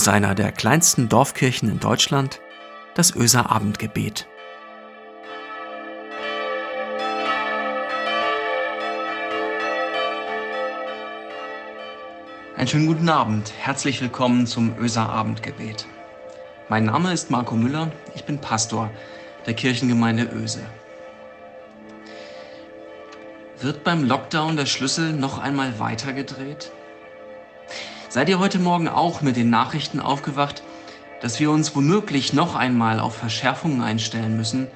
aus einer der kleinsten Dorfkirchen in Deutschland, das Öser Abendgebet. Einen schönen guten Abend. Herzlich willkommen zum Öser Abendgebet. Mein Name ist Marco Müller. Ich bin Pastor der Kirchengemeinde Öse. Wird beim Lockdown der Schlüssel noch einmal weitergedreht? Seid ihr heute Morgen auch mit den Nachrichten aufgewacht, dass wir uns womöglich noch einmal auf Verschärfungen einstellen müssen,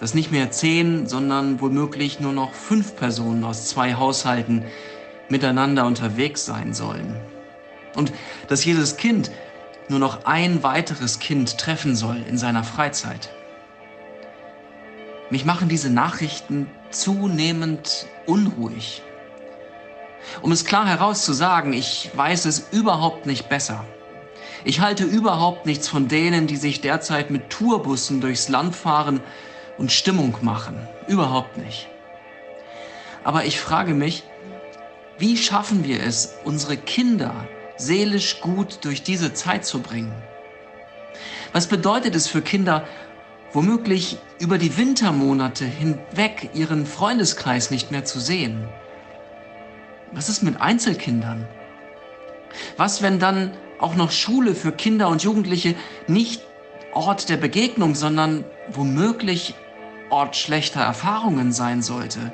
dass nicht mehr zehn, sondern womöglich nur noch fünf Personen aus zwei Haushalten miteinander unterwegs sein sollen. Und dass jedes Kind nur noch ein weiteres Kind treffen soll in seiner Freizeit. Mich machen diese Nachrichten zunehmend unruhig. Um es klar herauszusagen, ich weiß es überhaupt nicht besser. Ich halte überhaupt nichts von denen, die sich derzeit mit Tourbussen durchs Land fahren und Stimmung machen. Überhaupt nicht. Aber ich frage mich, wie schaffen wir es, unsere Kinder seelisch gut durch diese Zeit zu bringen? Was bedeutet es für Kinder, womöglich über die Wintermonate hinweg ihren Freundeskreis nicht mehr zu sehen? Was ist mit Einzelkindern? Was, wenn dann auch noch Schule für Kinder und Jugendliche nicht Ort der Begegnung, sondern womöglich Ort schlechter Erfahrungen sein sollte?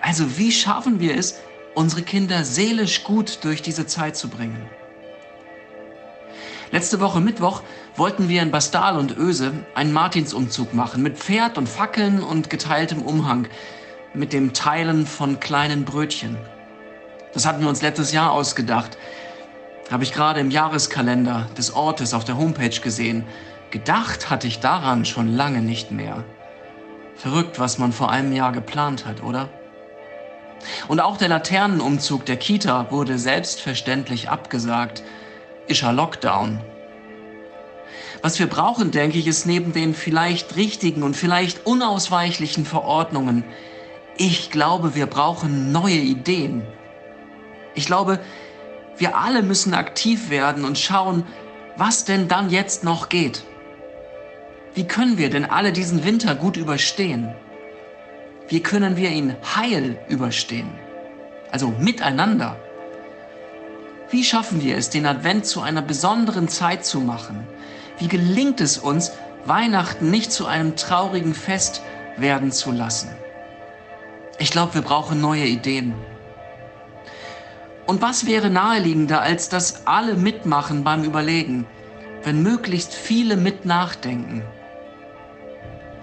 Also wie schaffen wir es, unsere Kinder seelisch gut durch diese Zeit zu bringen? Letzte Woche Mittwoch wollten wir in Bastal und Öse einen Martinsumzug machen mit Pferd und Fackeln und geteiltem Umhang mit dem Teilen von kleinen Brötchen. Das hatten wir uns letztes Jahr ausgedacht. Habe ich gerade im Jahreskalender des Ortes auf der Homepage gesehen. Gedacht hatte ich daran schon lange nicht mehr. Verrückt, was man vor einem Jahr geplant hat, oder? Und auch der Laternenumzug der Kita wurde selbstverständlich abgesagt. Ischer Lockdown. Was wir brauchen, denke ich, ist neben den vielleicht richtigen und vielleicht unausweichlichen Verordnungen ich glaube, wir brauchen neue Ideen. Ich glaube, wir alle müssen aktiv werden und schauen, was denn dann jetzt noch geht. Wie können wir denn alle diesen Winter gut überstehen? Wie können wir ihn heil überstehen? Also miteinander. Wie schaffen wir es, den Advent zu einer besonderen Zeit zu machen? Wie gelingt es uns, Weihnachten nicht zu einem traurigen Fest werden zu lassen? Ich glaube, wir brauchen neue Ideen. Und was wäre naheliegender, als dass alle mitmachen beim Überlegen, wenn möglichst viele mit nachdenken?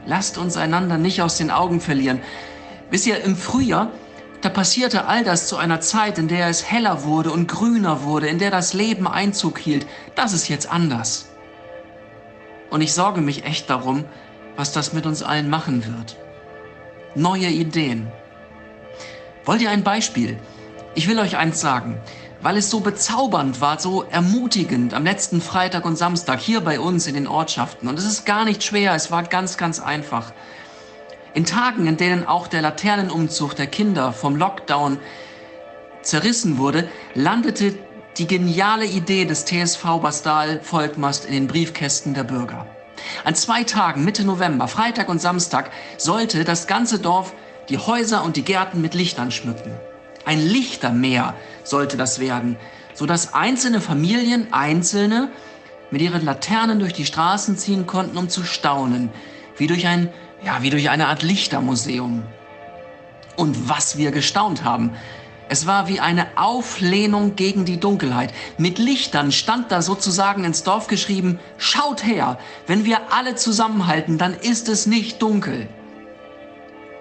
Lasst uns einander nicht aus den Augen verlieren. Wisst ihr, im Frühjahr, da passierte all das zu einer Zeit, in der es heller wurde und grüner wurde, in der das Leben Einzug hielt. Das ist jetzt anders. Und ich sorge mich echt darum, was das mit uns allen machen wird. Neue Ideen. Wollt ihr ein Beispiel? Ich will euch eins sagen. Weil es so bezaubernd war, so ermutigend am letzten Freitag und Samstag hier bei uns in den Ortschaften. Und es ist gar nicht schwer, es war ganz, ganz einfach. In Tagen, in denen auch der Laternenumzug der Kinder vom Lockdown zerrissen wurde, landete die geniale Idee des TSV Bastal Volkmast in den Briefkästen der Bürger. An zwei Tagen Mitte November, Freitag und Samstag, sollte das ganze Dorf die Häuser und die Gärten mit Lichtern schmücken. Ein Lichtermeer sollte das werden, sodass einzelne Familien, einzelne, mit ihren Laternen durch die Straßen ziehen konnten, um zu staunen, wie durch ein, ja, wie durch eine Art Lichtermuseum. Und was wir gestaunt haben, es war wie eine Auflehnung gegen die Dunkelheit. Mit Lichtern stand da sozusagen ins Dorf geschrieben, schaut her, wenn wir alle zusammenhalten, dann ist es nicht dunkel.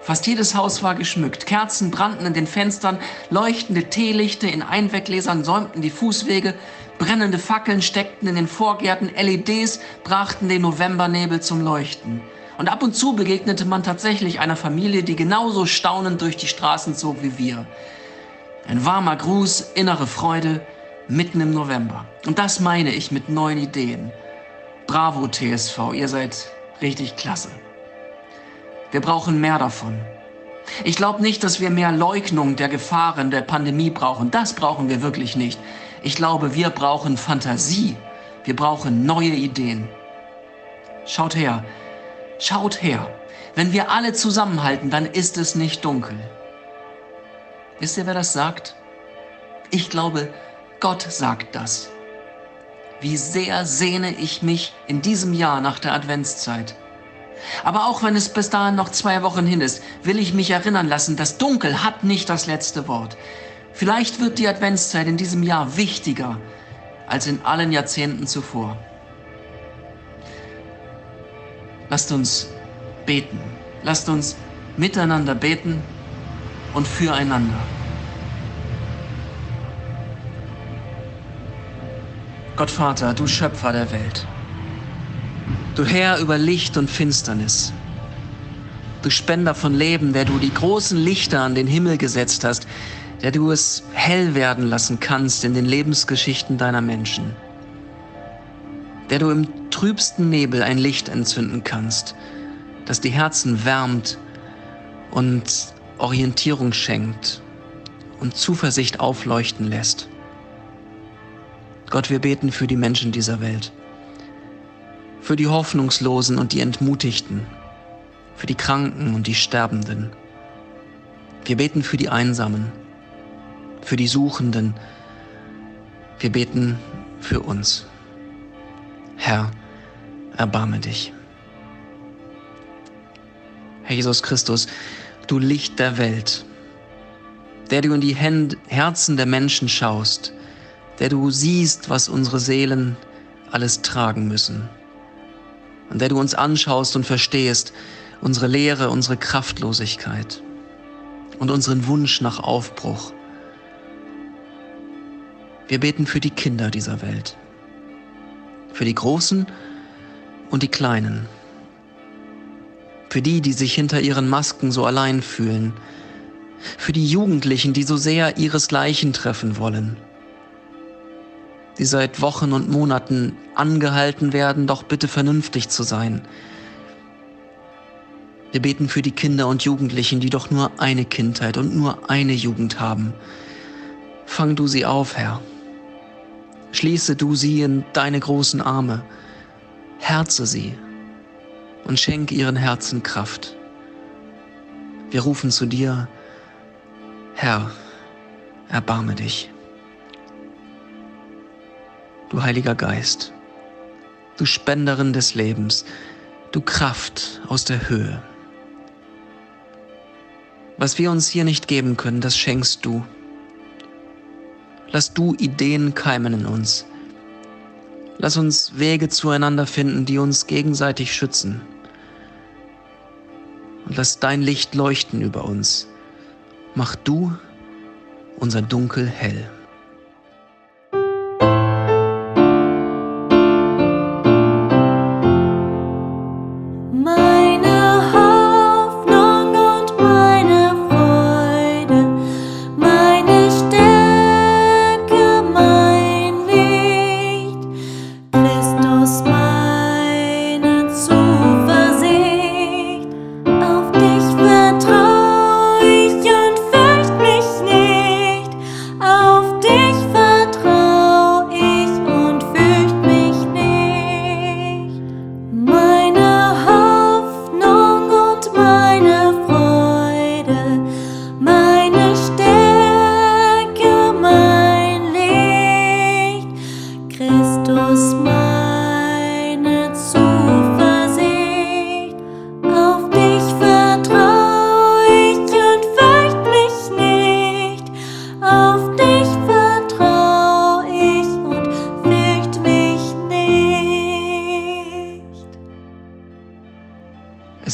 Fast jedes Haus war geschmückt. Kerzen brannten in den Fenstern, leuchtende Teelichte in Einweggläsern säumten die Fußwege, brennende Fackeln steckten in den Vorgärten, LEDs brachten den Novembernebel zum Leuchten. Und ab und zu begegnete man tatsächlich einer Familie, die genauso staunend durch die Straßen zog wie wir. Ein warmer Gruß, innere Freude, mitten im November. Und das meine ich mit neuen Ideen. Bravo TSV, ihr seid richtig klasse. Wir brauchen mehr davon. Ich glaube nicht, dass wir mehr Leugnung der Gefahren der Pandemie brauchen. Das brauchen wir wirklich nicht. Ich glaube, wir brauchen Fantasie. Wir brauchen neue Ideen. Schaut her, schaut her. Wenn wir alle zusammenhalten, dann ist es nicht dunkel. Wisst ihr, wer das sagt? Ich glaube, Gott sagt das. Wie sehr sehne ich mich in diesem Jahr nach der Adventszeit. Aber auch wenn es bis dahin noch zwei Wochen hin ist, will ich mich erinnern lassen, das Dunkel hat nicht das letzte Wort. Vielleicht wird die Adventszeit in diesem Jahr wichtiger als in allen Jahrzehnten zuvor. Lasst uns beten. Lasst uns miteinander beten und füreinander. Gott Vater, du Schöpfer der Welt. Du Herr über Licht und Finsternis. Du Spender von Leben, der du die großen Lichter an den Himmel gesetzt hast, der du es hell werden lassen kannst in den Lebensgeschichten deiner Menschen. Der du im trübsten Nebel ein Licht entzünden kannst, das die Herzen wärmt und Orientierung schenkt und Zuversicht aufleuchten lässt. Gott, wir beten für die Menschen dieser Welt, für die Hoffnungslosen und die Entmutigten, für die Kranken und die Sterbenden. Wir beten für die Einsamen, für die Suchenden. Wir beten für uns. Herr, erbarme dich. Herr Jesus Christus, du Licht der Welt, der du in die Herzen der Menschen schaust, der du siehst, was unsere Seelen alles tragen müssen, und der du uns anschaust und verstehst unsere Leere, unsere Kraftlosigkeit und unseren Wunsch nach Aufbruch. Wir beten für die Kinder dieser Welt, für die Großen und die Kleinen, für die, die sich hinter ihren Masken so allein fühlen, für die Jugendlichen, die so sehr ihresgleichen treffen wollen, die seit Wochen und Monaten angehalten werden, doch bitte vernünftig zu sein. Wir beten für die Kinder und Jugendlichen, die doch nur eine Kindheit und nur eine Jugend haben. Fang du sie auf, Herr. Schließe du sie in deine großen Arme. Herze sie und schenke ihren Herzen Kraft. Wir rufen zu dir, Herr, erbarme dich du Heiliger Geist, du Spenderin des Lebens, du Kraft aus der Höhe. Was wir uns hier nicht geben können, das schenkst du. Lass du Ideen keimen in uns. Lass uns Wege zueinander finden, die uns gegenseitig schützen. Und lass dein Licht leuchten über uns. Mach du unser Dunkel hell.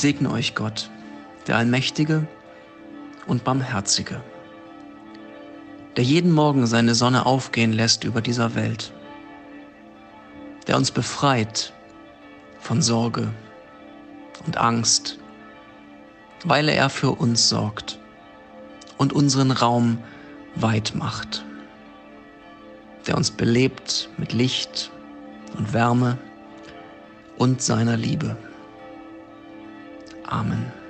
Segne euch Gott, der Allmächtige und Barmherzige, der jeden Morgen seine Sonne aufgehen lässt über dieser Welt, der uns befreit von Sorge und Angst, weil er für uns sorgt und unseren Raum weit macht, der uns belebt mit Licht und Wärme und seiner Liebe. Amen.